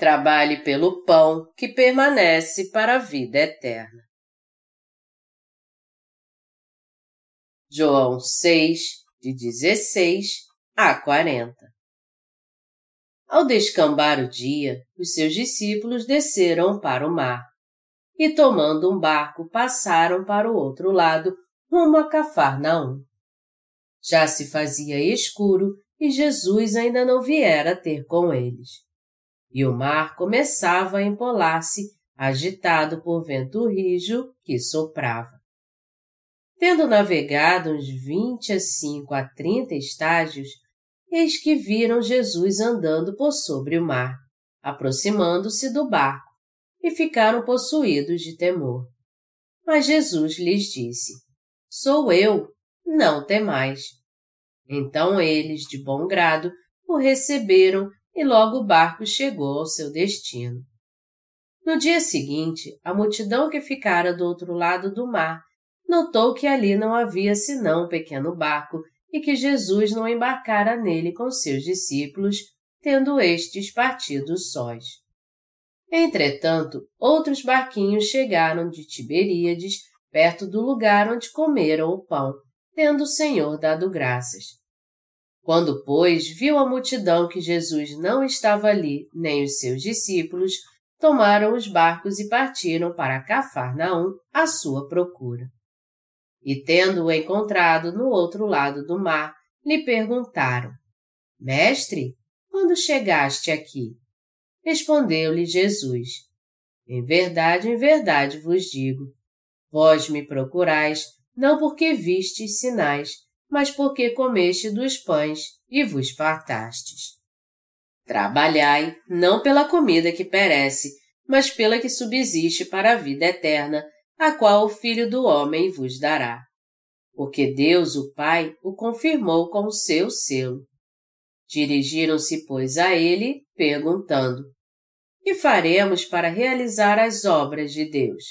Trabalhe pelo pão que permanece para a vida eterna. João 6, de 16 a 40 Ao descambar o dia, os seus discípulos desceram para o mar e, tomando um barco, passaram para o outro lado, rumo a Cafarnaum. Já se fazia escuro e Jesus ainda não viera ter com eles e o mar começava a empolar-se, agitado por vento rijo que soprava. Tendo navegado uns vinte a cinco a trinta estágios, eis que viram Jesus andando por sobre o mar, aproximando-se do barco, e ficaram possuídos de temor. Mas Jesus lhes disse: Sou eu, não temais. Então eles, de bom grado, o receberam e logo o barco chegou ao seu destino. No dia seguinte, a multidão que ficara do outro lado do mar notou que ali não havia senão um pequeno barco e que Jesus não embarcara nele com seus discípulos, tendo estes partido sós. Entretanto, outros barquinhos chegaram de Tiberíades, perto do lugar onde comeram o pão, tendo o Senhor dado graças. Quando, pois, viu a multidão que Jesus não estava ali, nem os seus discípulos, tomaram os barcos e partiram para Cafarnaum à sua procura. E tendo-o encontrado no outro lado do mar, lhe perguntaram: Mestre, quando chegaste aqui? Respondeu-lhe Jesus: Em verdade, em verdade vos digo: vós me procurais, não porque vistes sinais, mas porque comeste dos pães e vos fartastes. Trabalhai não pela comida que perece, mas pela que subsiste para a vida eterna, a qual o Filho do Homem vos dará. Porque Deus, o Pai, o confirmou com o seu selo. Dirigiram-se, pois, a ele, perguntando: Que faremos para realizar as obras de Deus?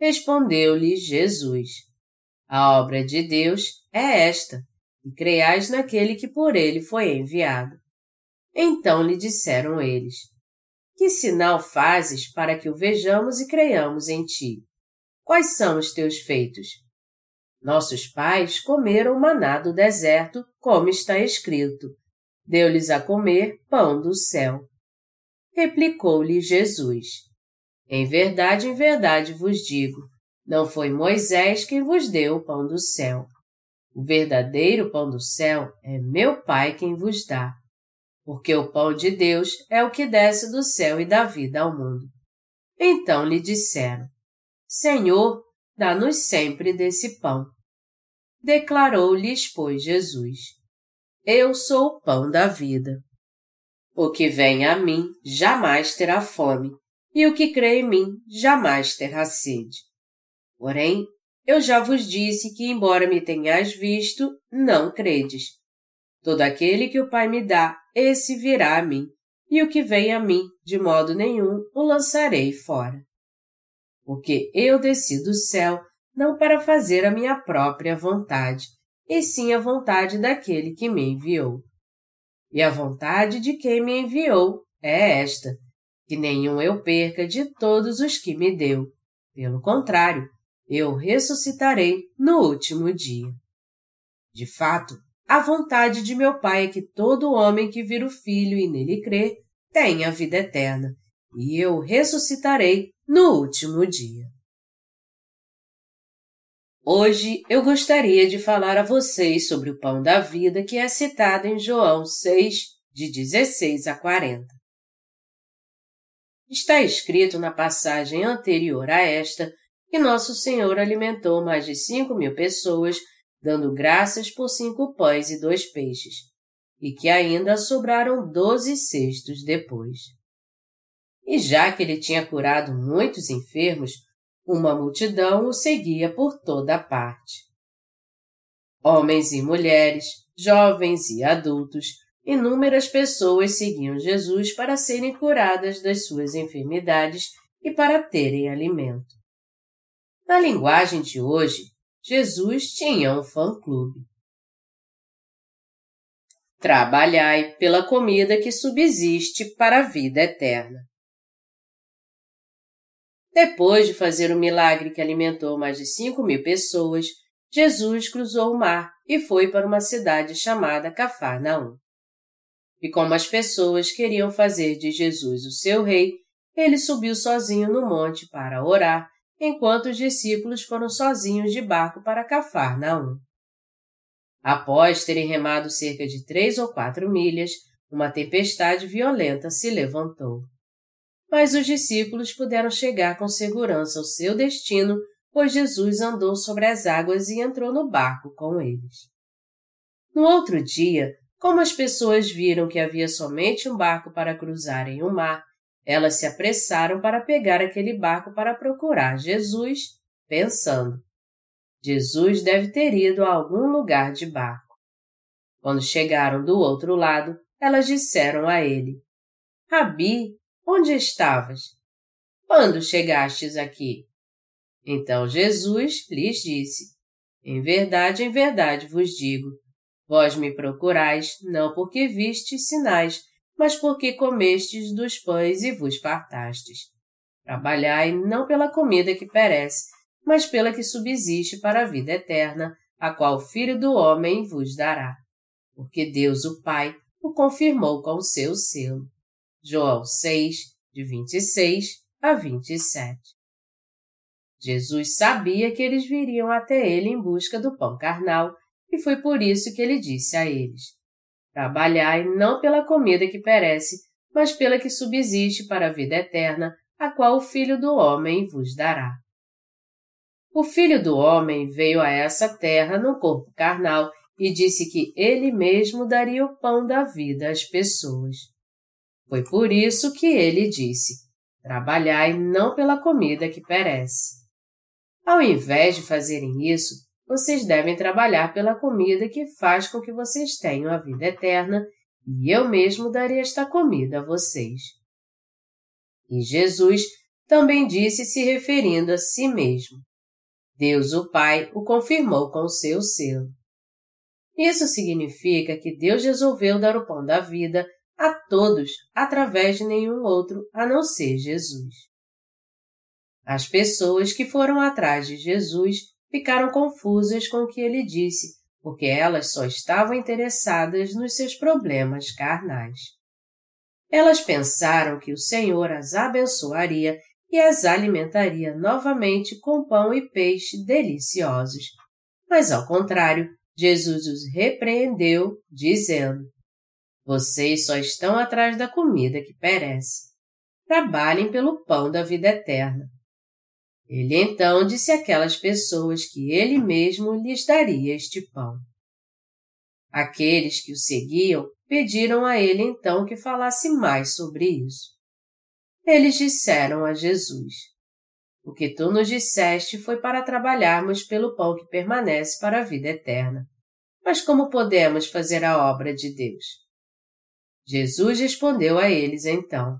Respondeu-lhe Jesus: A obra de Deus é esta, e creiais naquele que por ele foi enviado. Então lhe disseram eles: Que sinal fazes para que o vejamos e creiamos em ti? Quais são os teus feitos? Nossos pais comeram o maná do deserto, como está escrito: Deu-lhes a comer pão do céu. Replicou-lhe Jesus: Em verdade, em verdade vos digo, não foi Moisés quem vos deu o pão do céu o verdadeiro pão do céu é meu Pai quem vos dá, porque o pão de Deus é o que desce do céu e dá vida ao mundo. Então lhe disseram: Senhor, dá-nos sempre desse pão. Declarou-lhes, pois, Jesus: Eu sou o pão da vida. O que vem a mim jamais terá fome, e o que crê em mim jamais terá sede. Porém, eu já vos disse que, embora me tenhais visto, não credes. Todo aquele que o Pai me dá, esse virá a mim, e o que vem a mim, de modo nenhum, o lançarei fora. Porque eu desci do céu não para fazer a minha própria vontade, e sim a vontade daquele que me enviou. E a vontade de quem me enviou é esta, que nenhum eu perca de todos os que me deu. Pelo contrário, eu ressuscitarei no último dia. De fato, a vontade de meu Pai é que todo homem que vira o Filho e nele crê tenha vida eterna, e eu ressuscitarei no último dia. Hoje eu gostaria de falar a vocês sobre o pão da vida que é citado em João 6, de 16 a 40. Está escrito na passagem anterior a esta que Nosso Senhor alimentou mais de cinco mil pessoas, dando graças por cinco pães e dois peixes, e que ainda sobraram doze cestos depois. E já que ele tinha curado muitos enfermos, uma multidão o seguia por toda parte. Homens e mulheres, jovens e adultos, inúmeras pessoas seguiam Jesus para serem curadas das suas enfermidades e para terem alimento. Na linguagem de hoje, Jesus tinha um fã-clube. Trabalhai pela comida que subsiste para a vida eterna. Depois de fazer um milagre que alimentou mais de cinco mil pessoas, Jesus cruzou o mar e foi para uma cidade chamada Cafarnaum. E como as pessoas queriam fazer de Jesus o seu rei, ele subiu sozinho no monte para orar, enquanto os discípulos foram sozinhos de barco para Cafarnaum. Após terem remado cerca de três ou quatro milhas, uma tempestade violenta se levantou. Mas os discípulos puderam chegar com segurança ao seu destino, pois Jesus andou sobre as águas e entrou no barco com eles. No outro dia, como as pessoas viram que havia somente um barco para cruzarem o mar, elas se apressaram para pegar aquele barco para procurar Jesus, pensando: Jesus deve ter ido a algum lugar de barco. Quando chegaram do outro lado, elas disseram a ele: Rabi, onde estavas? Quando chegastes aqui? Então Jesus lhes disse: Em verdade, em verdade vos digo, Vós me procurais, não porque vistes sinais, mas porque comestes dos pães e vos fartastes. Trabalhai não pela comida que perece, mas pela que subsiste para a vida eterna, a qual o Filho do Homem vos dará. Porque Deus, o Pai, o confirmou com o seu selo. João 6, de 26 a 27. Jesus sabia que eles viriam até ele em busca do pão carnal e foi por isso que ele disse a eles: Trabalhai não pela comida que perece, mas pela que subsiste para a vida eterna, a qual o Filho do Homem vos dará. O Filho do Homem veio a essa terra num corpo carnal e disse que ele mesmo daria o pão da vida às pessoas. Foi por isso que ele disse: Trabalhai não pela comida que perece. Ao invés de fazerem isso, vocês devem trabalhar pela comida que faz com que vocês tenham a vida eterna, e eu mesmo darei esta comida a vocês. E Jesus também disse se referindo a si mesmo. Deus o Pai o confirmou com o seu selo. Isso significa que Deus resolveu dar o pão da vida a todos através de nenhum outro a não ser Jesus. As pessoas que foram atrás de Jesus ficaram confusas com o que ele disse, porque elas só estavam interessadas nos seus problemas carnais. Elas pensaram que o Senhor as abençoaria e as alimentaria novamente com pão e peixe deliciosos. Mas, ao contrário, Jesus os repreendeu, dizendo: Vocês só estão atrás da comida que perece. Trabalhem pelo pão da vida eterna ele então disse àquelas pessoas que ele mesmo lhes daria este pão. Aqueles que o seguiam pediram a ele então que falasse mais sobre isso. Eles disseram a Jesus: O que tu nos disseste foi para trabalharmos pelo pão que permanece para a vida eterna. Mas como podemos fazer a obra de Deus? Jesus respondeu a eles então: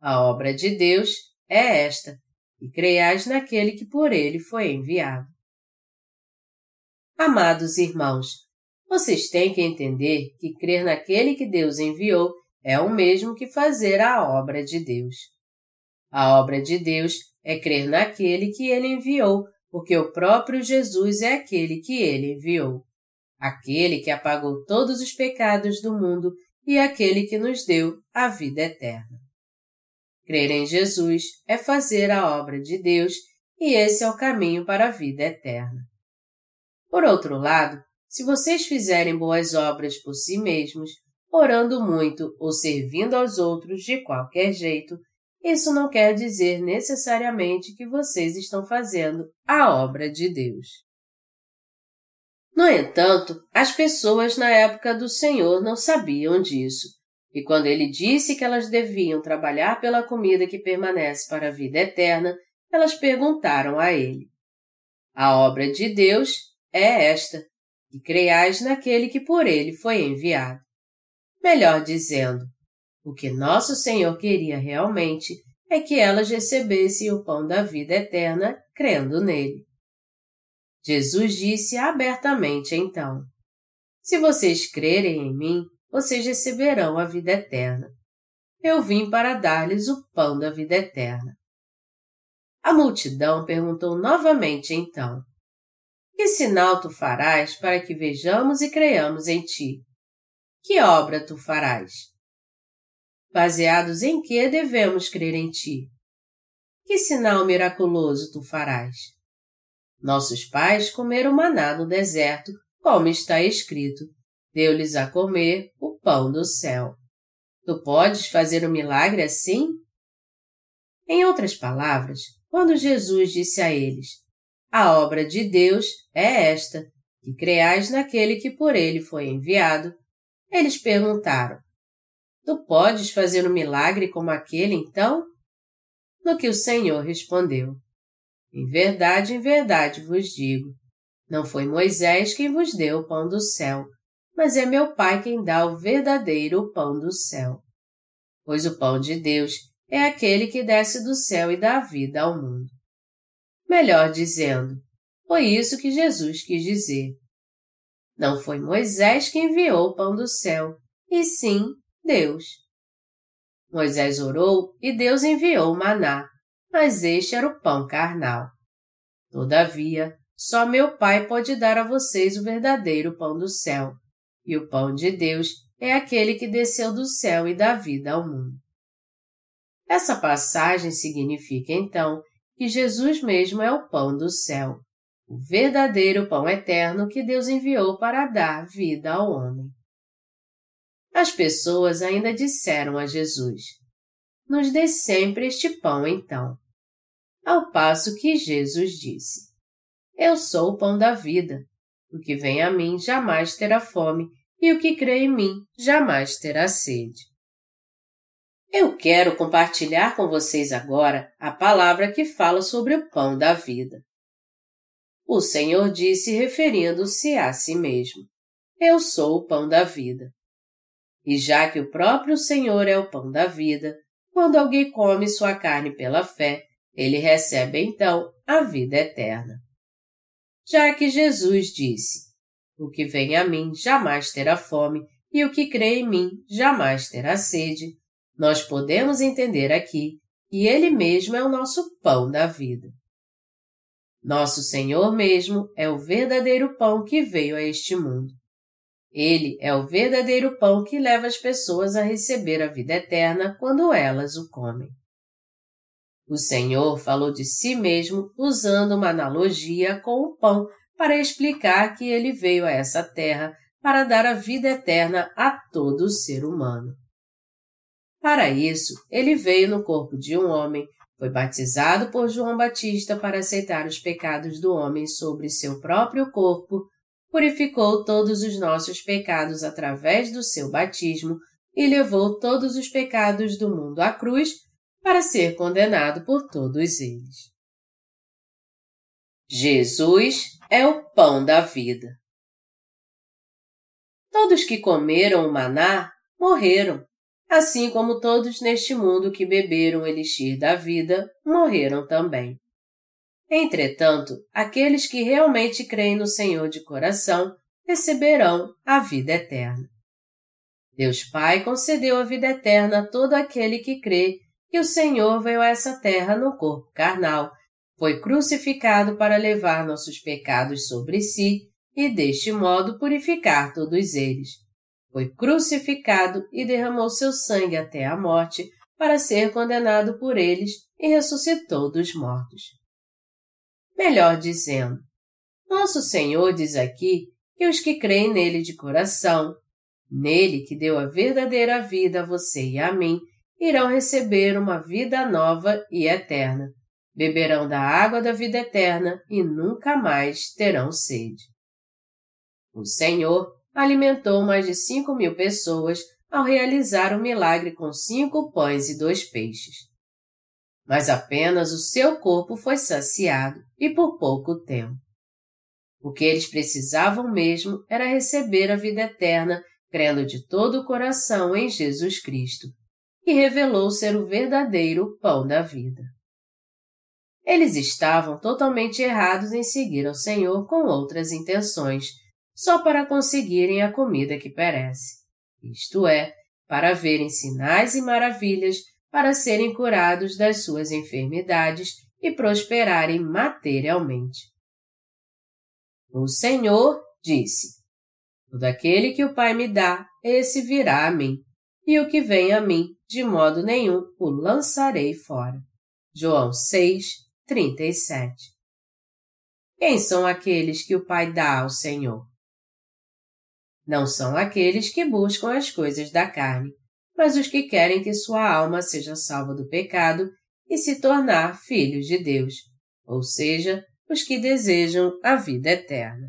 A obra de Deus é esta, e creiais naquele que por ele foi enviado. Amados irmãos, vocês têm que entender que crer naquele que Deus enviou é o mesmo que fazer a obra de Deus. A obra de Deus é crer naquele que ele enviou, porque o próprio Jesus é aquele que ele enviou. Aquele que apagou todos os pecados do mundo e aquele que nos deu a vida eterna. Crer em Jesus é fazer a obra de Deus e esse é o caminho para a vida eterna. Por outro lado, se vocês fizerem boas obras por si mesmos, orando muito ou servindo aos outros de qualquer jeito, isso não quer dizer necessariamente que vocês estão fazendo a obra de Deus. No entanto, as pessoas na época do Senhor não sabiam disso e quando ele disse que elas deviam trabalhar pela comida que permanece para a vida eterna, elas perguntaram a ele: A obra de Deus é esta, e creiais naquele que por ele foi enviado. Melhor dizendo, o que nosso Senhor queria realmente é que elas recebessem o pão da vida eterna crendo nele. Jesus disse abertamente então: Se vocês crerem em mim, vocês receberão a vida eterna. Eu vim para dar-lhes o pão da vida eterna. A multidão perguntou novamente então: Que sinal tu farás para que vejamos e creiamos em ti? Que obra tu farás? Baseados em que devemos crer em ti? Que sinal miraculoso tu farás? Nossos pais comeram maná no deserto, como está escrito: Deu-lhes a comer o pão do céu. Tu podes fazer um milagre assim? Em outras palavras, quando Jesus disse a eles: A obra de Deus é esta, que creais naquele que por ele foi enviado, eles perguntaram: Tu podes fazer um milagre como aquele então? No que o Senhor respondeu: Em verdade, em verdade vos digo: não foi Moisés quem vos deu o pão do céu, mas é meu Pai quem dá o verdadeiro pão do céu. Pois o pão de Deus é aquele que desce do céu e dá vida ao mundo. Melhor dizendo, foi isso que Jesus quis dizer. Não foi Moisés quem enviou o pão do céu, e sim Deus. Moisés orou e Deus enviou o maná, mas este era o pão carnal. Todavia, só meu Pai pode dar a vocês o verdadeiro pão do céu, e o pão de Deus é aquele que desceu do céu e dá vida ao mundo. Essa passagem significa então que Jesus mesmo é o pão do céu, o verdadeiro pão eterno que Deus enviou para dar vida ao homem. As pessoas ainda disseram a Jesus: Nos dê sempre este pão então. Ao passo que Jesus disse: Eu sou o pão da vida. O que vem a mim jamais terá fome, e o que crê em mim jamais terá sede. Eu quero compartilhar com vocês agora a palavra que fala sobre o pão da vida. O Senhor disse referindo-se a si mesmo: Eu sou o pão da vida. E já que o próprio Senhor é o pão da vida, quando alguém come sua carne pela fé, ele recebe então a vida eterna. Já que Jesus disse: O que vem a mim jamais terá fome, e o que crê em mim jamais terá sede, nós podemos entender aqui que Ele mesmo é o nosso pão da vida. Nosso Senhor mesmo é o verdadeiro pão que veio a este mundo. Ele é o verdadeiro pão que leva as pessoas a receber a vida eterna quando elas o comem. O Senhor falou de si mesmo usando uma analogia com o pão para explicar que ele veio a essa terra para dar a vida eterna a todo ser humano. Para isso, ele veio no corpo de um homem, foi batizado por João Batista para aceitar os pecados do homem sobre seu próprio corpo purificou todos os nossos pecados através do seu batismo e levou todos os pecados do mundo à cruz para ser condenado por todos eles. Jesus é o pão da vida. Todos que comeram o maná morreram, assim como todos neste mundo que beberam o elixir da vida morreram também. Entretanto, aqueles que realmente creem no Senhor de coração receberão a vida eterna. Deus Pai concedeu a vida eterna a todo aquele que crê que o Senhor veio a essa terra no corpo carnal, foi crucificado para levar nossos pecados sobre si e deste modo purificar todos eles. Foi crucificado e derramou seu sangue até a morte para ser condenado por eles e ressuscitou dos mortos. Melhor dizendo, nosso Senhor diz aqui que os que creem nele de coração, nele que deu a verdadeira vida a você e a mim, irão receber uma vida nova e eterna. Beberão da água da vida eterna e nunca mais terão sede. O Senhor alimentou mais de cinco mil pessoas ao realizar o milagre com cinco pães e dois peixes mas apenas o seu corpo foi saciado e por pouco tempo. O que eles precisavam mesmo era receber a vida eterna, crendo de todo o coração em Jesus Cristo, que revelou ser o verdadeiro pão da vida. Eles estavam totalmente errados em seguir ao Senhor com outras intenções, só para conseguirem a comida que perece, isto é, para verem sinais e maravilhas para serem curados das suas enfermidades e prosperarem materialmente. O Senhor disse: Todo aquele que o Pai me dá, esse virá a mim, e o que vem a mim, de modo nenhum o lançarei fora. João 6, 37 Quem são aqueles que o Pai dá ao Senhor? Não são aqueles que buscam as coisas da carne, mas os que querem que sua alma seja salva do pecado e se tornar filhos de Deus, ou seja, os que desejam a vida eterna.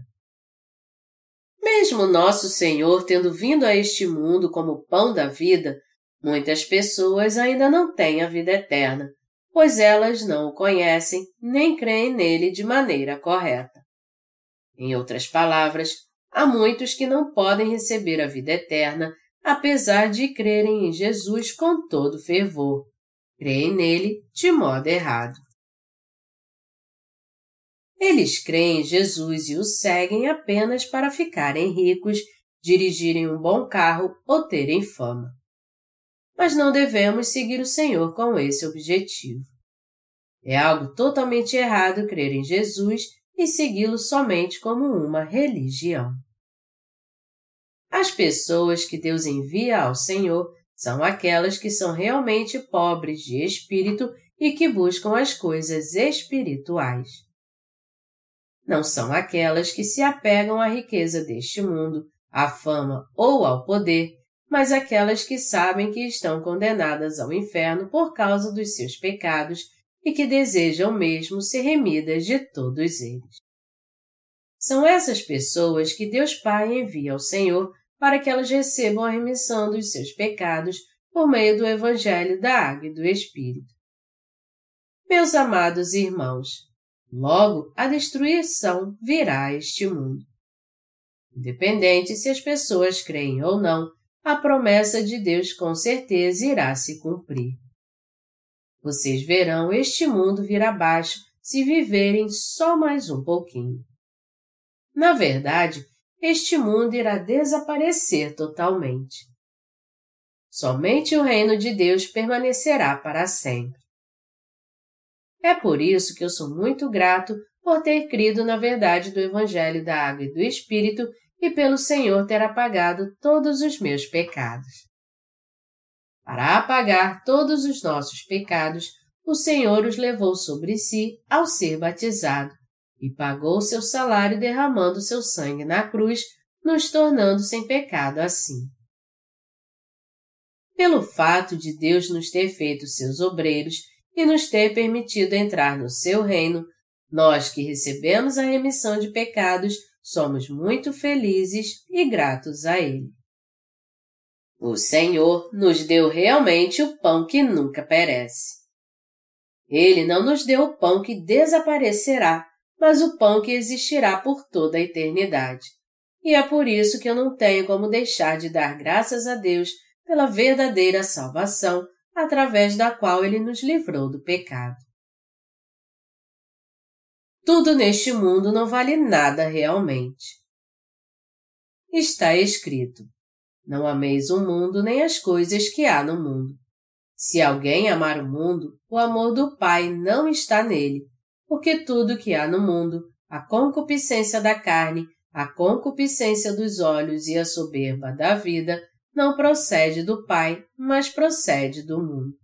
Mesmo nosso Senhor tendo vindo a este mundo como pão da vida, muitas pessoas ainda não têm a vida eterna, pois elas não o conhecem nem creem nele de maneira correta. Em outras palavras, há muitos que não podem receber a vida eterna apesar de crerem em Jesus com todo fervor. Creem nele de modo errado. Eles creem em Jesus e o seguem apenas para ficarem ricos, dirigirem um bom carro ou terem fama. Mas não devemos seguir o Senhor com esse objetivo. É algo totalmente errado crer em Jesus e segui-lo somente como uma religião. As pessoas que Deus envia ao Senhor são aquelas que são realmente pobres de espírito e que buscam as coisas espirituais. Não são aquelas que se apegam à riqueza deste mundo, à fama ou ao poder, mas aquelas que sabem que estão condenadas ao inferno por causa dos seus pecados e que desejam mesmo ser remidas de todos eles. São essas pessoas que Deus Pai envia ao Senhor para que elas recebam a remissão dos seus pecados por meio do Evangelho da Água e do Espírito. Meus amados irmãos, logo a destruição virá a este mundo. Independente se as pessoas creem ou não, a promessa de Deus com certeza irá se cumprir. Vocês verão este mundo vir abaixo se viverem só mais um pouquinho. Na verdade, este mundo irá desaparecer totalmente. Somente o reino de Deus permanecerá para sempre. É por isso que eu sou muito grato por ter crido na verdade do Evangelho da Água e do Espírito e pelo Senhor ter apagado todos os meus pecados. Para apagar todos os nossos pecados, o Senhor os levou sobre si ao ser batizado e pagou seu salário derramando seu sangue na cruz, nos tornando sem pecado assim. Pelo fato de Deus nos ter feito seus obreiros e nos ter permitido entrar no seu reino, nós que recebemos a remissão de pecados somos muito felizes e gratos a Ele. O Senhor nos deu realmente o pão que nunca perece. Ele não nos deu o pão que desaparecerá, mas o pão que existirá por toda a eternidade. E é por isso que eu não tenho como deixar de dar graças a Deus pela verdadeira salvação através da qual Ele nos livrou do pecado. Tudo neste mundo não vale nada realmente. Está escrito: Não ameis o mundo nem as coisas que há no mundo. Se alguém amar o mundo, o amor do Pai não está nele, porque tudo que há no mundo, a concupiscência da carne, a concupiscência dos olhos e a soberba da vida, não procede do Pai, mas procede do mundo.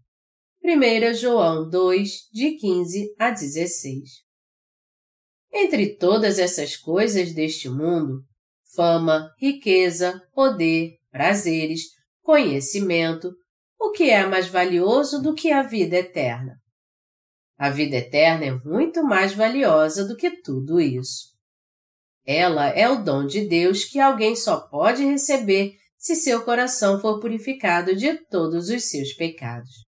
1 João 2, de 15 a 16 Entre todas essas coisas deste mundo, fama, riqueza, poder, prazeres, conhecimento, o que é mais valioso do que a vida eterna? A vida eterna é muito mais valiosa do que tudo isso. Ela é o dom de Deus que alguém só pode receber se seu coração for purificado de todos os seus pecados.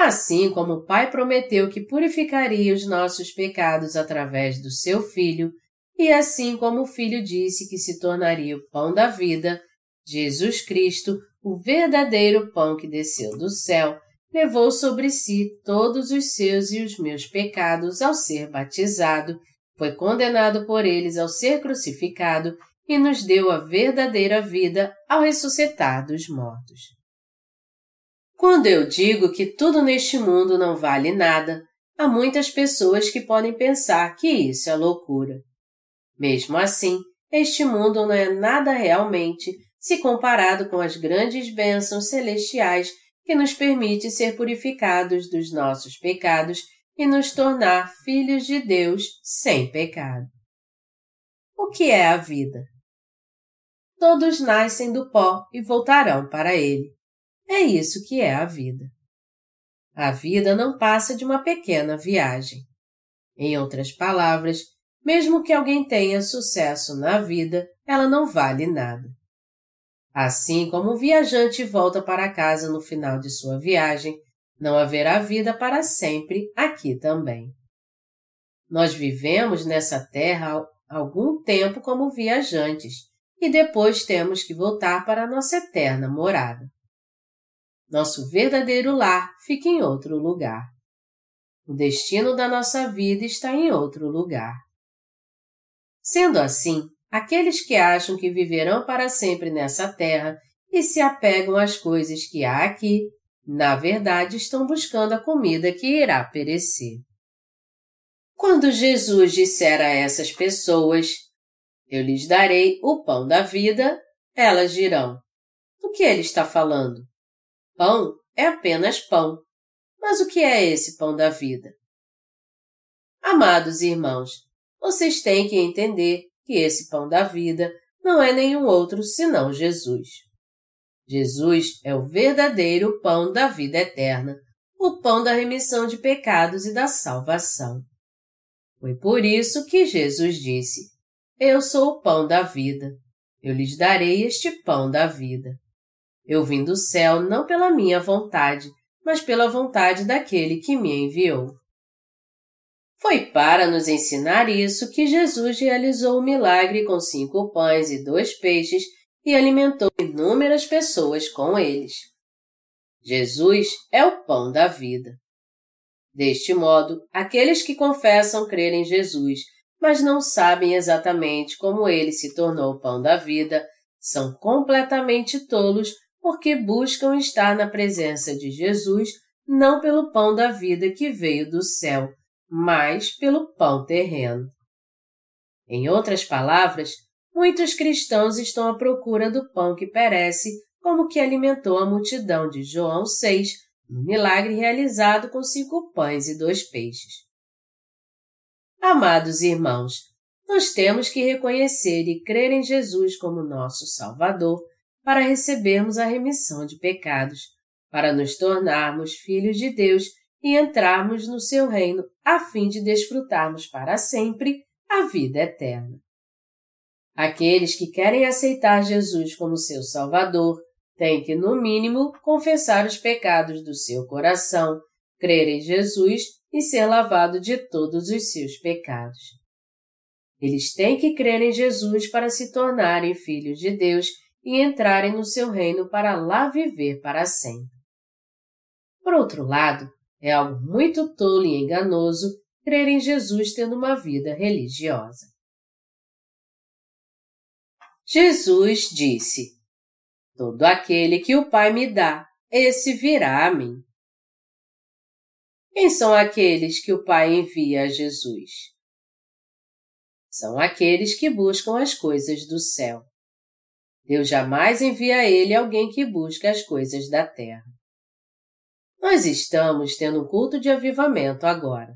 Assim como o Pai prometeu que purificaria os nossos pecados através do seu Filho, e assim como o Filho disse que se tornaria o pão da vida, Jesus Cristo, o verdadeiro pão que desceu do céu, levou sobre si todos os seus e os meus pecados ao ser batizado, foi condenado por eles ao ser crucificado e nos deu a verdadeira vida ao ressuscitar dos mortos. Quando eu digo que tudo neste mundo não vale nada, há muitas pessoas que podem pensar que isso é loucura. Mesmo assim, este mundo não é nada realmente se comparado com as grandes bênçãos celestiais que nos permite ser purificados dos nossos pecados e nos tornar filhos de Deus sem pecado. O que é a vida? Todos nascem do pó e voltarão para ele. É isso que é a vida. A vida não passa de uma pequena viagem. Em outras palavras, mesmo que alguém tenha sucesso na vida, ela não vale nada. Assim como o viajante volta para casa no final de sua viagem, não haverá vida para sempre aqui também. Nós vivemos nessa terra algum tempo como viajantes e depois temos que voltar para nossa eterna morada. Nosso verdadeiro lar fica em outro lugar. O destino da nossa vida está em outro lugar. Sendo assim, aqueles que acham que viverão para sempre nessa terra e se apegam às coisas que há aqui, na verdade estão buscando a comida que irá perecer. Quando Jesus disser a essas pessoas, Eu lhes darei o pão da vida, elas dirão: Do que ele está falando? Pão é apenas pão. Mas o que é esse pão da vida? Amados irmãos, vocês têm que entender que esse pão da vida não é nenhum outro senão Jesus. Jesus é o verdadeiro pão da vida eterna, o pão da remissão de pecados e da salvação. Foi por isso que Jesus disse: Eu sou o pão da vida. Eu lhes darei este pão da vida. Eu vim do céu não pela minha vontade, mas pela vontade daquele que me enviou. Foi para nos ensinar isso que Jesus realizou o milagre com cinco pães e dois peixes e alimentou inúmeras pessoas com eles. Jesus é o pão da vida. Deste modo, aqueles que confessam crer em Jesus, mas não sabem exatamente como ele se tornou o pão da vida, são completamente tolos porque buscam estar na presença de Jesus não pelo pão da vida que veio do céu, mas pelo pão terreno. Em outras palavras, muitos cristãos estão à procura do pão que perece, como que alimentou a multidão de João 6, no milagre realizado com cinco pães e dois peixes. Amados irmãos, nós temos que reconhecer e crer em Jesus como nosso Salvador para recebermos a remissão de pecados, para nos tornarmos filhos de Deus e entrarmos no seu reino a fim de desfrutarmos para sempre a vida eterna. Aqueles que querem aceitar Jesus como seu Salvador têm que, no mínimo, confessar os pecados do seu coração, crer em Jesus e ser lavado de todos os seus pecados. Eles têm que crer em Jesus para se tornarem filhos de Deus e entrarem no seu reino para lá viver para sempre. Por outro lado, é algo muito tolo e enganoso crer em Jesus tendo uma vida religiosa. Jesus disse: Todo aquele que o Pai me dá, esse virá a mim. Quem são aqueles que o Pai envia a Jesus? São aqueles que buscam as coisas do céu. Deus jamais envia a ele alguém que busca as coisas da terra. Nós estamos tendo um culto de avivamento agora.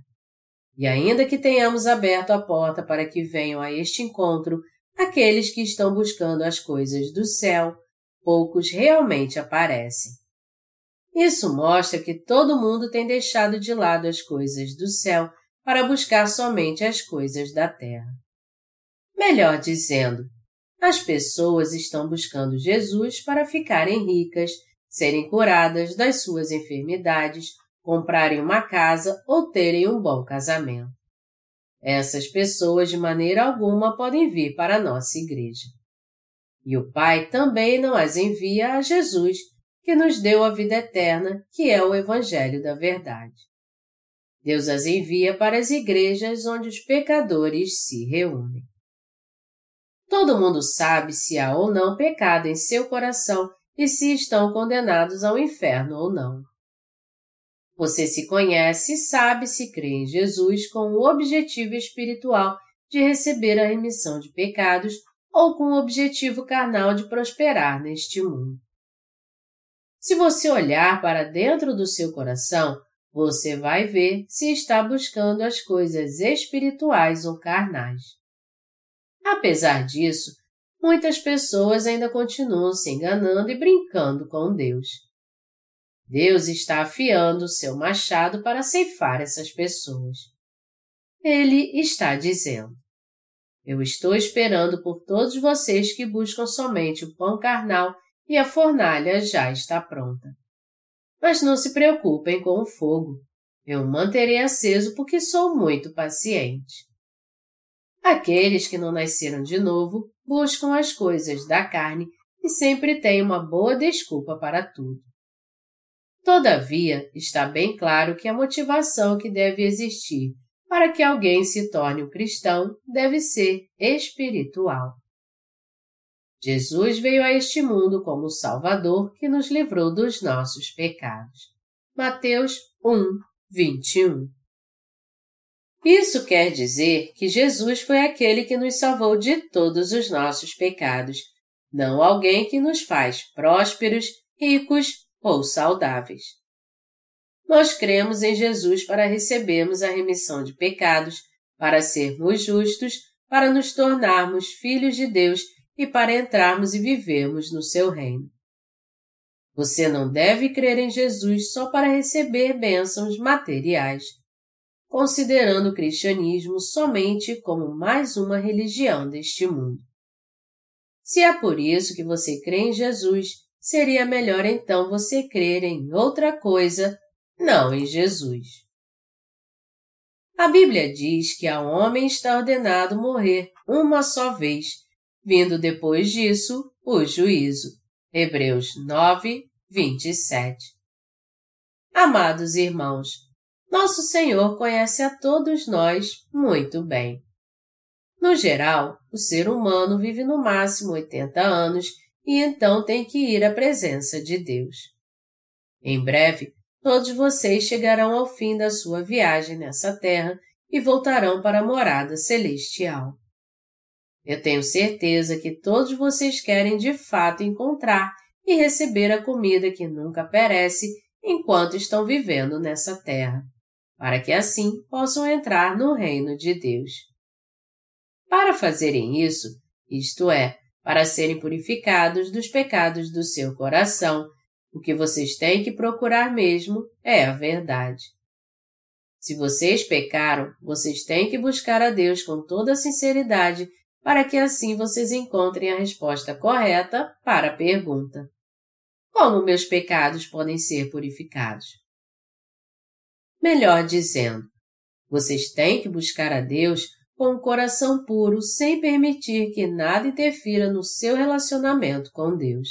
E ainda que tenhamos aberto a porta para que venham a este encontro aqueles que estão buscando as coisas do céu, poucos realmente aparecem. Isso mostra que todo mundo tem deixado de lado as coisas do céu para buscar somente as coisas da terra. Melhor dizendo, as pessoas estão buscando Jesus para ficarem ricas, serem curadas das suas enfermidades, comprarem uma casa ou terem um bom casamento. Essas pessoas de maneira alguma podem vir para a nossa igreja. E o Pai também não as envia a Jesus, que nos deu a vida eterna, que é o Evangelho da Verdade. Deus as envia para as igrejas onde os pecadores se reúnem. Todo mundo sabe se há ou não pecado em seu coração e se estão condenados ao inferno ou não. Você se conhece e sabe se crê em Jesus com o objetivo espiritual de receber a remissão de pecados ou com o objetivo carnal de prosperar neste mundo. Se você olhar para dentro do seu coração, você vai ver se está buscando as coisas espirituais ou carnais. Apesar disso, muitas pessoas ainda continuam se enganando e brincando com Deus. Deus está afiando o seu machado para ceifar essas pessoas. Ele está dizendo: Eu estou esperando por todos vocês que buscam somente o pão carnal e a fornalha já está pronta. Mas não se preocupem com o fogo. Eu manterei aceso porque sou muito paciente. Aqueles que não nasceram de novo buscam as coisas da carne e sempre têm uma boa desculpa para tudo. Todavia, está bem claro que a motivação que deve existir para que alguém se torne um cristão deve ser espiritual. Jesus veio a este mundo como Salvador que nos livrou dos nossos pecados. Mateus 1, 21 isso quer dizer que Jesus foi aquele que nos salvou de todos os nossos pecados, não alguém que nos faz prósperos, ricos ou saudáveis. Nós cremos em Jesus para recebermos a remissão de pecados, para sermos justos, para nos tornarmos filhos de Deus e para entrarmos e vivermos no seu reino. Você não deve crer em Jesus só para receber bênçãos materiais considerando o cristianismo somente como mais uma religião deste mundo. Se é por isso que você crê em Jesus, seria melhor então você crer em outra coisa, não em Jesus. A Bíblia diz que a homem está ordenado morrer uma só vez, vindo depois disso o juízo. Hebreus 9, 27. Amados irmãos, nosso Senhor conhece a todos nós muito bem. No geral, o ser humano vive no máximo 80 anos e então tem que ir à presença de Deus. Em breve, todos vocês chegarão ao fim da sua viagem nessa terra e voltarão para a morada celestial. Eu tenho certeza que todos vocês querem de fato encontrar e receber a comida que nunca perece enquanto estão vivendo nessa terra para que assim possam entrar no reino de Deus. Para fazerem isso, isto é, para serem purificados dos pecados do seu coração, o que vocês têm que procurar mesmo é a verdade. Se vocês pecaram, vocês têm que buscar a Deus com toda a sinceridade para que assim vocês encontrem a resposta correta para a pergunta: Como meus pecados podem ser purificados? Melhor dizendo, vocês têm que buscar a Deus com um coração puro sem permitir que nada interfira no seu relacionamento com Deus.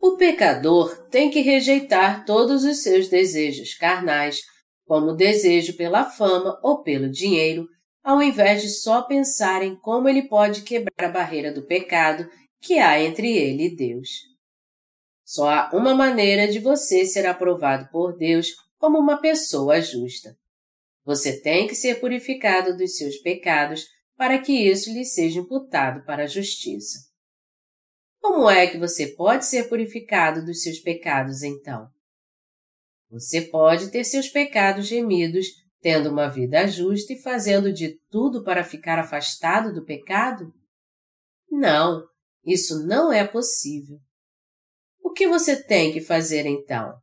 O pecador tem que rejeitar todos os seus desejos carnais, como o desejo pela fama ou pelo dinheiro, ao invés de só pensar em como ele pode quebrar a barreira do pecado que há entre ele e Deus. Só há uma maneira de você ser aprovado por Deus como uma pessoa justa. Você tem que ser purificado dos seus pecados para que isso lhe seja imputado para a justiça. Como é que você pode ser purificado dos seus pecados então? Você pode ter seus pecados remidos, tendo uma vida justa e fazendo de tudo para ficar afastado do pecado? Não, isso não é possível. O que você tem que fazer então?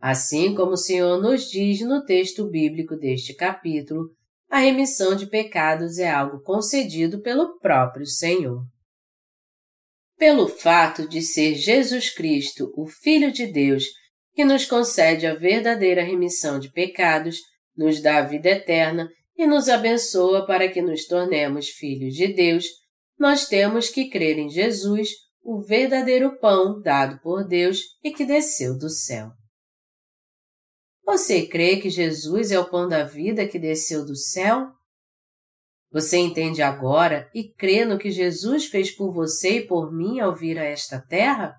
Assim como o Senhor nos diz no texto bíblico deste capítulo, a remissão de pecados é algo concedido pelo próprio Senhor. Pelo fato de ser Jesus Cristo, o Filho de Deus, que nos concede a verdadeira remissão de pecados, nos dá a vida eterna e nos abençoa para que nos tornemos filhos de Deus, nós temos que crer em Jesus, o verdadeiro pão dado por Deus e que desceu do céu. Você crê que Jesus é o pão da vida que desceu do céu? Você entende agora e crê no que Jesus fez por você e por mim ao vir a esta terra?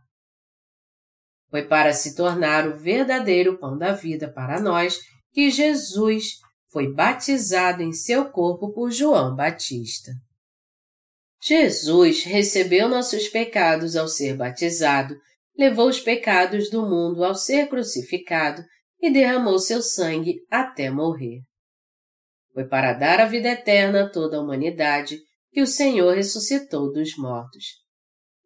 Foi para se tornar o verdadeiro pão da vida para nós que Jesus foi batizado em seu corpo por João Batista. Jesus recebeu nossos pecados ao ser batizado, levou os pecados do mundo ao ser crucificado e derramou seu sangue até morrer. Foi para dar a vida eterna a toda a humanidade que o Senhor ressuscitou dos mortos.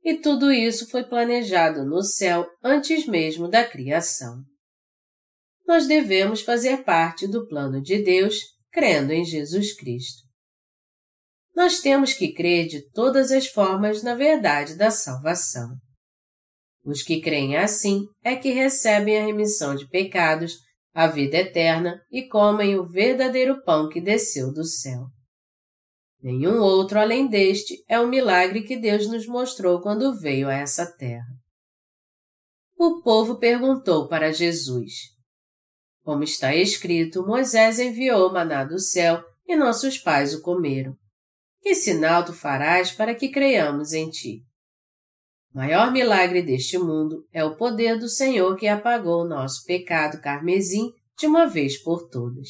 E tudo isso foi planejado no céu antes mesmo da criação. Nós devemos fazer parte do plano de Deus crendo em Jesus Cristo. Nós temos que crer de todas as formas na verdade da salvação. Os que creem assim é que recebem a remissão de pecados, a vida eterna e comem o verdadeiro pão que desceu do céu. Nenhum outro além deste é o milagre que Deus nos mostrou quando veio a essa terra. O povo perguntou para Jesus: Como está escrito, Moisés enviou maná do céu e nossos pais o comeram. Que sinal tu farás para que creiamos em ti? O maior milagre deste mundo é o poder do Senhor que apagou nosso pecado carmesim de uma vez por todas.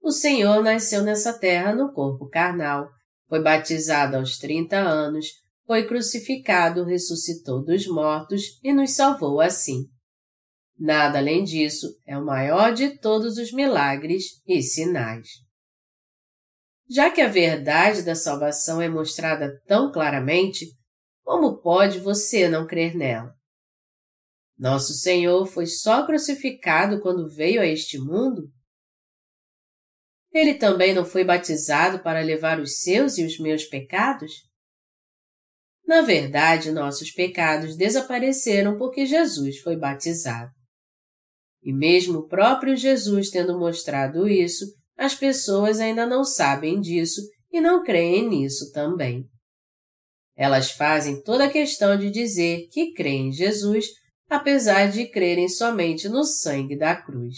O Senhor nasceu nessa terra no corpo carnal, foi batizado aos 30 anos, foi crucificado, ressuscitou dos mortos e nos salvou assim. Nada além disso é o maior de todos os milagres e sinais. Já que a verdade da salvação é mostrada tão claramente, como pode você não crer nela? Nosso Senhor foi só crucificado quando veio a este mundo? Ele também não foi batizado para levar os seus e os meus pecados? Na verdade, nossos pecados desapareceram porque Jesus foi batizado. E mesmo o próprio Jesus tendo mostrado isso, as pessoas ainda não sabem disso e não creem nisso também. Elas fazem toda a questão de dizer que creem em Jesus, apesar de crerem somente no sangue da cruz.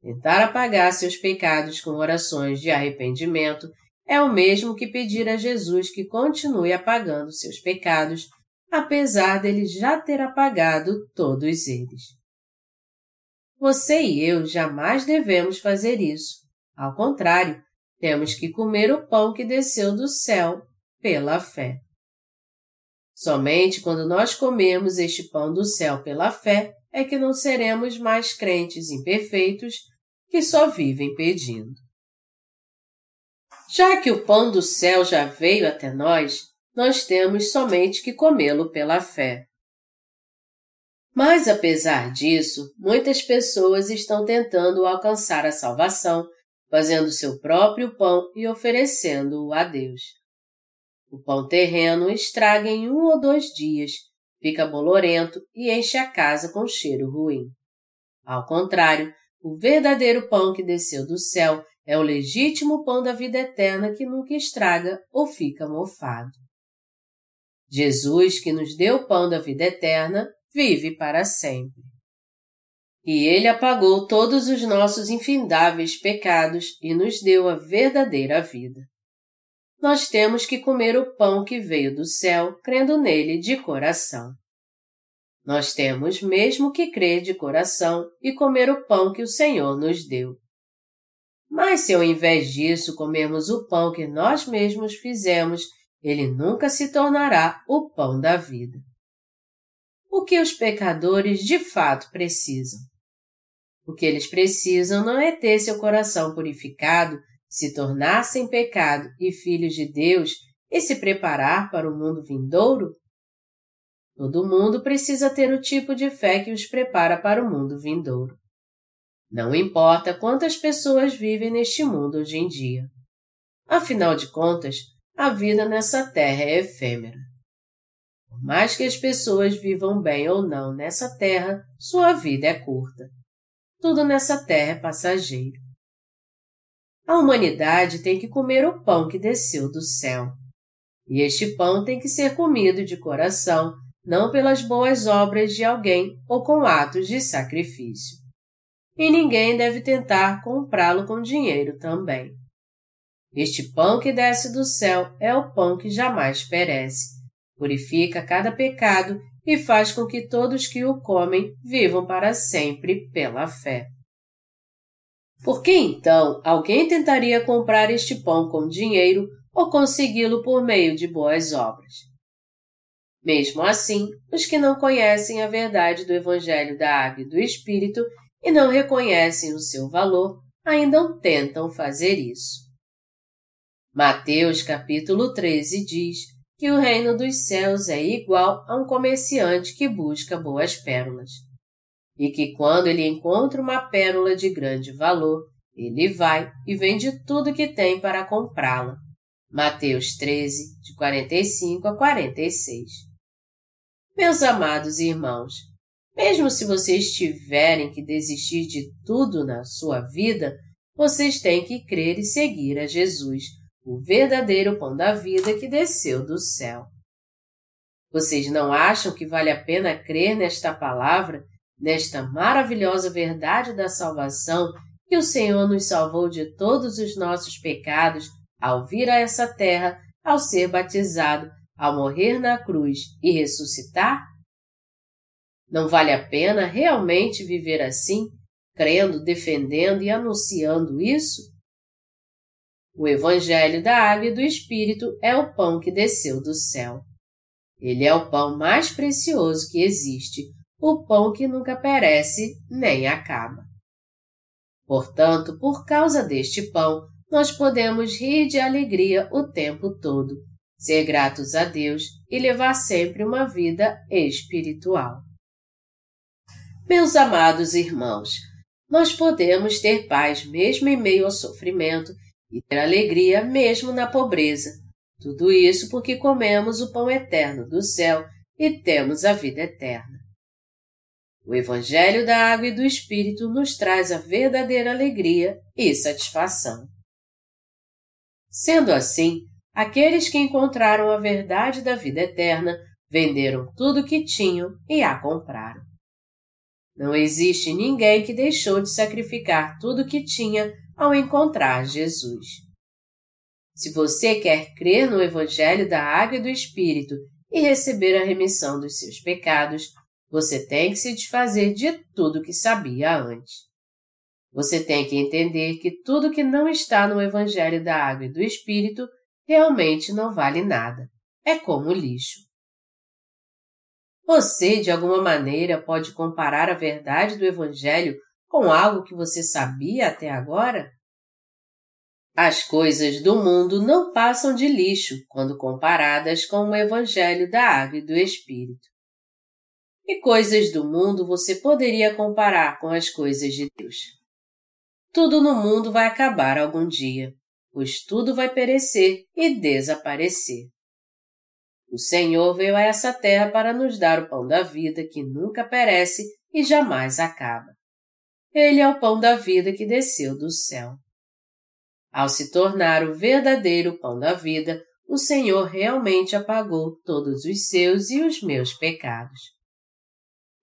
Tentar apagar seus pecados com orações de arrependimento é o mesmo que pedir a Jesus que continue apagando seus pecados, apesar dele já ter apagado todos eles. Você e eu jamais devemos fazer isso. Ao contrário, temos que comer o pão que desceu do céu pela fé. Somente quando nós comemos este pão do céu pela fé é que não seremos mais crentes imperfeitos que só vivem pedindo. Já que o pão do céu já veio até nós, nós temos somente que comê-lo pela fé. Mas apesar disso, muitas pessoas estão tentando alcançar a salvação, fazendo seu próprio pão e oferecendo-o a Deus. O pão terreno estraga em um ou dois dias, fica bolorento e enche a casa com cheiro ruim. Ao contrário, o verdadeiro pão que desceu do céu é o legítimo pão da vida eterna que nunca estraga ou fica mofado. Jesus, que nos deu o pão da vida eterna, vive para sempre. E ele apagou todos os nossos infindáveis pecados e nos deu a verdadeira vida. Nós temos que comer o pão que veio do céu, crendo nele de coração. Nós temos mesmo que crer de coração e comer o pão que o Senhor nos deu. Mas se ao invés disso comermos o pão que nós mesmos fizemos, ele nunca se tornará o pão da vida. O que os pecadores de fato precisam? O que eles precisam não é ter seu coração purificado, se tornar sem pecado e filhos de Deus e se preparar para o mundo vindouro? Todo mundo precisa ter o tipo de fé que os prepara para o mundo vindouro. Não importa quantas pessoas vivem neste mundo hoje em dia. Afinal de contas, a vida nessa terra é efêmera. Por mais que as pessoas vivam bem ou não nessa terra, sua vida é curta. Tudo nessa terra é passageiro. A humanidade tem que comer o pão que desceu do céu. E este pão tem que ser comido de coração não pelas boas obras de alguém ou com atos de sacrifício. E ninguém deve tentar comprá-lo com dinheiro também. Este pão que desce do céu é o pão que jamais perece, purifica cada pecado e faz com que todos que o comem vivam para sempre pela fé. Por que então alguém tentaria comprar este pão com dinheiro ou consegui-lo por meio de boas obras? Mesmo assim, os que não conhecem a verdade do Evangelho da Água e do Espírito e não reconhecem o seu valor, ainda tentam fazer isso. Mateus capítulo 13 diz que o reino dos céus é igual a um comerciante que busca boas pérolas e que quando ele encontra uma pérola de grande valor, ele vai e vende tudo que tem para comprá-la. Mateus 13, de 45 a 46. Meus amados irmãos, mesmo se vocês tiverem que desistir de tudo na sua vida, vocês têm que crer e seguir a Jesus, o verdadeiro pão da vida que desceu do céu. Vocês não acham que vale a pena crer nesta palavra nesta maravilhosa verdade da salvação que o Senhor nos salvou de todos os nossos pecados ao vir a essa terra, ao ser batizado, ao morrer na cruz e ressuscitar? Não vale a pena realmente viver assim, crendo, defendendo e anunciando isso? O Evangelho da Água e do Espírito é o pão que desceu do céu. Ele é o pão mais precioso que existe, o pão que nunca perece nem acaba. Portanto, por causa deste pão, nós podemos rir de alegria o tempo todo, ser gratos a Deus e levar sempre uma vida espiritual. Meus amados irmãos, nós podemos ter paz mesmo em meio ao sofrimento e ter alegria mesmo na pobreza. Tudo isso porque comemos o pão eterno do céu e temos a vida eterna. O Evangelho da Água e do Espírito nos traz a verdadeira alegria e satisfação. Sendo assim, aqueles que encontraram a verdade da vida eterna venderam tudo o que tinham e a compraram. Não existe ninguém que deixou de sacrificar tudo o que tinha ao encontrar Jesus. Se você quer crer no Evangelho da Água e do Espírito e receber a remissão dos seus pecados, você tem que se desfazer de tudo que sabia antes. Você tem que entender que tudo que não está no Evangelho da Água e do Espírito realmente não vale nada. É como lixo. Você, de alguma maneira, pode comparar a verdade do Evangelho com algo que você sabia até agora? As coisas do mundo não passam de lixo quando comparadas com o Evangelho da Água e do Espírito. E coisas do mundo você poderia comparar com as coisas de Deus. Tudo no mundo vai acabar algum dia, pois tudo vai perecer e desaparecer. O Senhor veio a essa terra para nos dar o pão da vida que nunca perece e jamais acaba. Ele é o pão da vida que desceu do céu. Ao se tornar o verdadeiro pão da vida, o Senhor realmente apagou todos os seus e os meus pecados.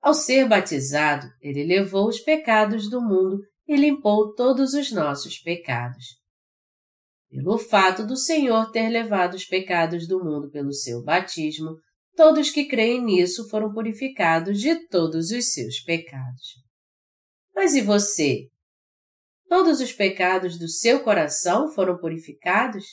Ao ser batizado, ele levou os pecados do mundo e limpou todos os nossos pecados. Pelo fato do Senhor ter levado os pecados do mundo pelo seu batismo, todos que creem nisso foram purificados de todos os seus pecados. Mas e você? Todos os pecados do seu coração foram purificados?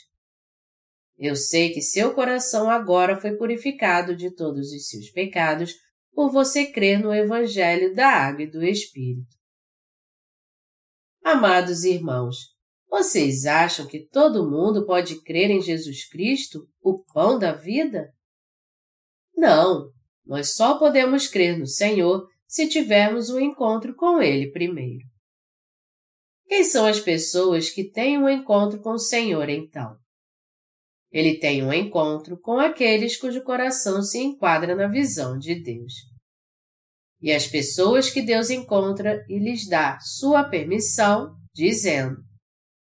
Eu sei que seu coração agora foi purificado de todos os seus pecados por você crer no Evangelho da Água e do Espírito. Amados irmãos, vocês acham que todo mundo pode crer em Jesus Cristo, o pão da vida? Não, nós só podemos crer no Senhor se tivermos um encontro com Ele primeiro. Quem são as pessoas que têm um encontro com o Senhor então? Ele tem um encontro com aqueles cujo coração se enquadra na visão de Deus. E as pessoas que Deus encontra e lhes dá sua permissão, dizendo: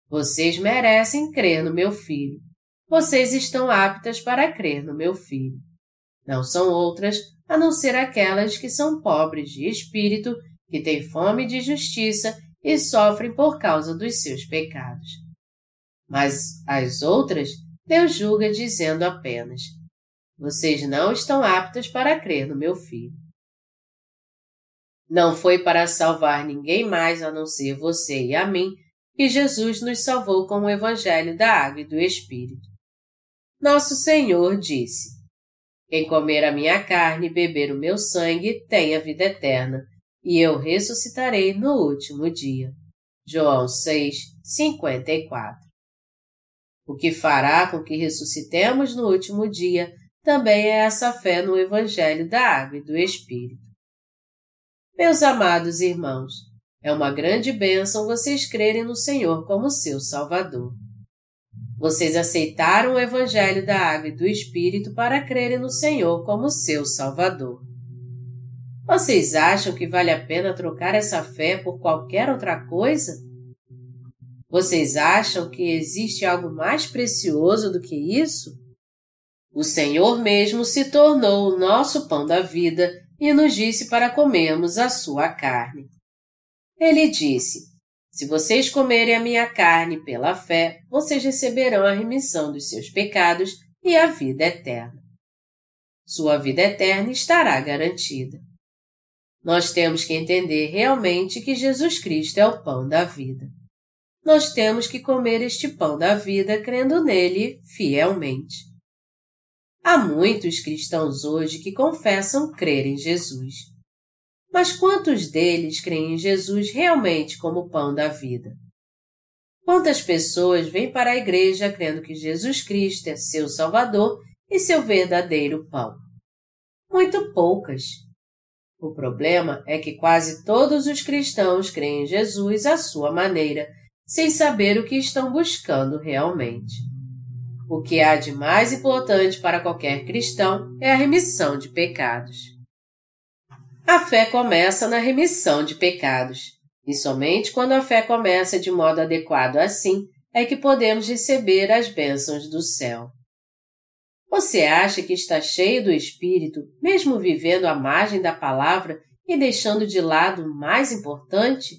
Vocês merecem crer no meu filho. Vocês estão aptas para crer no meu filho. Não são outras a não ser aquelas que são pobres de espírito, que têm fome de justiça e sofrem por causa dos seus pecados. Mas as outras Deus julga dizendo apenas: vocês não estão aptas para crer no meu filho. Não foi para salvar ninguém mais a não ser você e a mim que Jesus nos salvou com o Evangelho da Água e do Espírito. Nosso Senhor disse: Quem comer a minha carne e beber o meu sangue tem a vida eterna, e eu ressuscitarei no último dia. João 6, 54. O que fará com que ressuscitemos no último dia também é essa fé no Evangelho da Água e do Espírito. Meus amados irmãos, é uma grande bênção vocês crerem no Senhor como seu Salvador. Vocês aceitaram o Evangelho da Água e do Espírito para crerem no Senhor como seu Salvador. Vocês acham que vale a pena trocar essa fé por qualquer outra coisa? Vocês acham que existe algo mais precioso do que isso? O Senhor mesmo se tornou o nosso pão da vida e nos disse para comermos a sua carne. Ele disse: Se vocês comerem a minha carne pela fé, vocês receberão a remissão dos seus pecados e a vida eterna. Sua vida eterna estará garantida. Nós temos que entender realmente que Jesus Cristo é o pão da vida. Nós temos que comer este pão da vida crendo nele fielmente. Há muitos cristãos hoje que confessam crer em Jesus. Mas quantos deles creem em Jesus realmente como pão da vida? Quantas pessoas vêm para a igreja crendo que Jesus Cristo é seu Salvador e seu verdadeiro pão? Muito poucas. O problema é que quase todos os cristãos creem em Jesus à sua maneira, sem saber o que estão buscando realmente. O que há de mais importante para qualquer cristão é a remissão de pecados. A fé começa na remissão de pecados, e somente quando a fé começa de modo adequado assim é que podemos receber as bênçãos do céu. Você acha que está cheio do Espírito, mesmo vivendo à margem da palavra e deixando de lado o mais importante?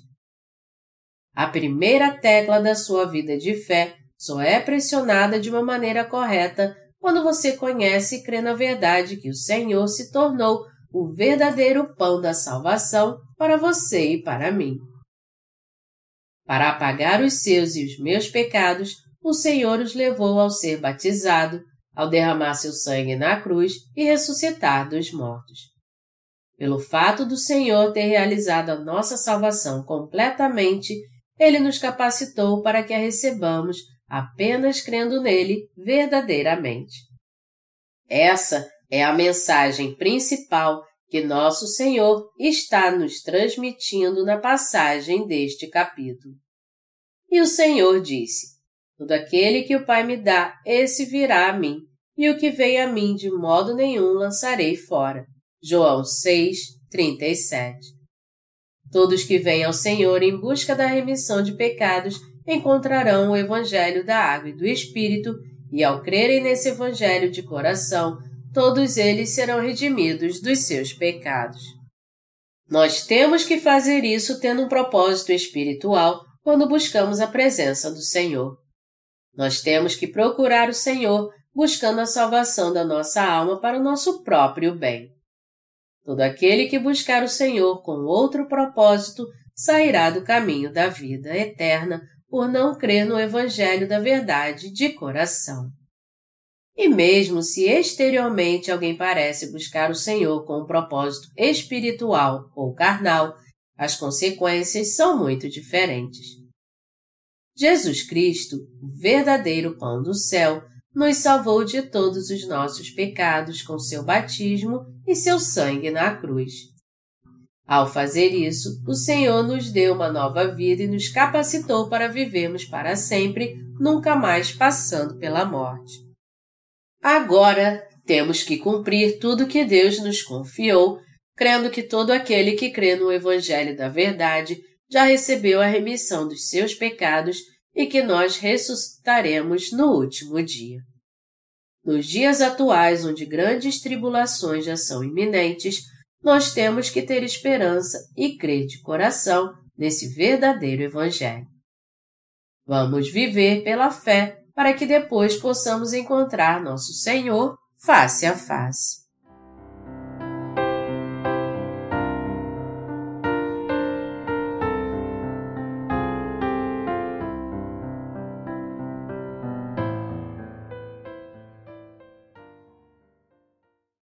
A primeira tecla da sua vida de fé só é pressionada de uma maneira correta quando você conhece e crê na verdade que o Senhor se tornou o verdadeiro pão da salvação para você e para mim. Para apagar os seus e os meus pecados, o Senhor os levou ao ser batizado, ao derramar seu sangue na cruz e ressuscitar dos mortos. Pelo fato do Senhor ter realizado a nossa salvação completamente, ele nos capacitou para que a recebamos apenas crendo nele verdadeiramente. Essa é a mensagem principal que Nosso Senhor está nos transmitindo na passagem deste capítulo. E o Senhor disse: Todo aquele que o Pai me dá, esse virá a mim, e o que vem a mim de modo nenhum lançarei fora. João 6, 37. Todos que vêm ao Senhor em busca da remissão de pecados encontrarão o Evangelho da Água e do Espírito, e ao crerem nesse Evangelho de coração, todos eles serão redimidos dos seus pecados. Nós temos que fazer isso tendo um propósito espiritual quando buscamos a presença do Senhor. Nós temos que procurar o Senhor buscando a salvação da nossa alma para o nosso próprio bem. Todo aquele que buscar o Senhor com outro propósito sairá do caminho da vida eterna por não crer no Evangelho da Verdade de coração. E mesmo se exteriormente alguém parece buscar o Senhor com um propósito espiritual ou carnal, as consequências são muito diferentes. Jesus Cristo, o verdadeiro pão do céu, nos salvou de todos os nossos pecados com seu batismo e seu sangue na cruz. Ao fazer isso, o Senhor nos deu uma nova vida e nos capacitou para vivermos para sempre, nunca mais passando pela morte. Agora temos que cumprir tudo que Deus nos confiou, crendo que todo aquele que crê no Evangelho da Verdade já recebeu a remissão dos seus pecados e que nós ressuscitaremos no último dia. Nos dias atuais, onde grandes tribulações já são iminentes, nós temos que ter esperança e crer de coração nesse verdadeiro Evangelho. Vamos viver pela fé para que depois possamos encontrar nosso Senhor face a face.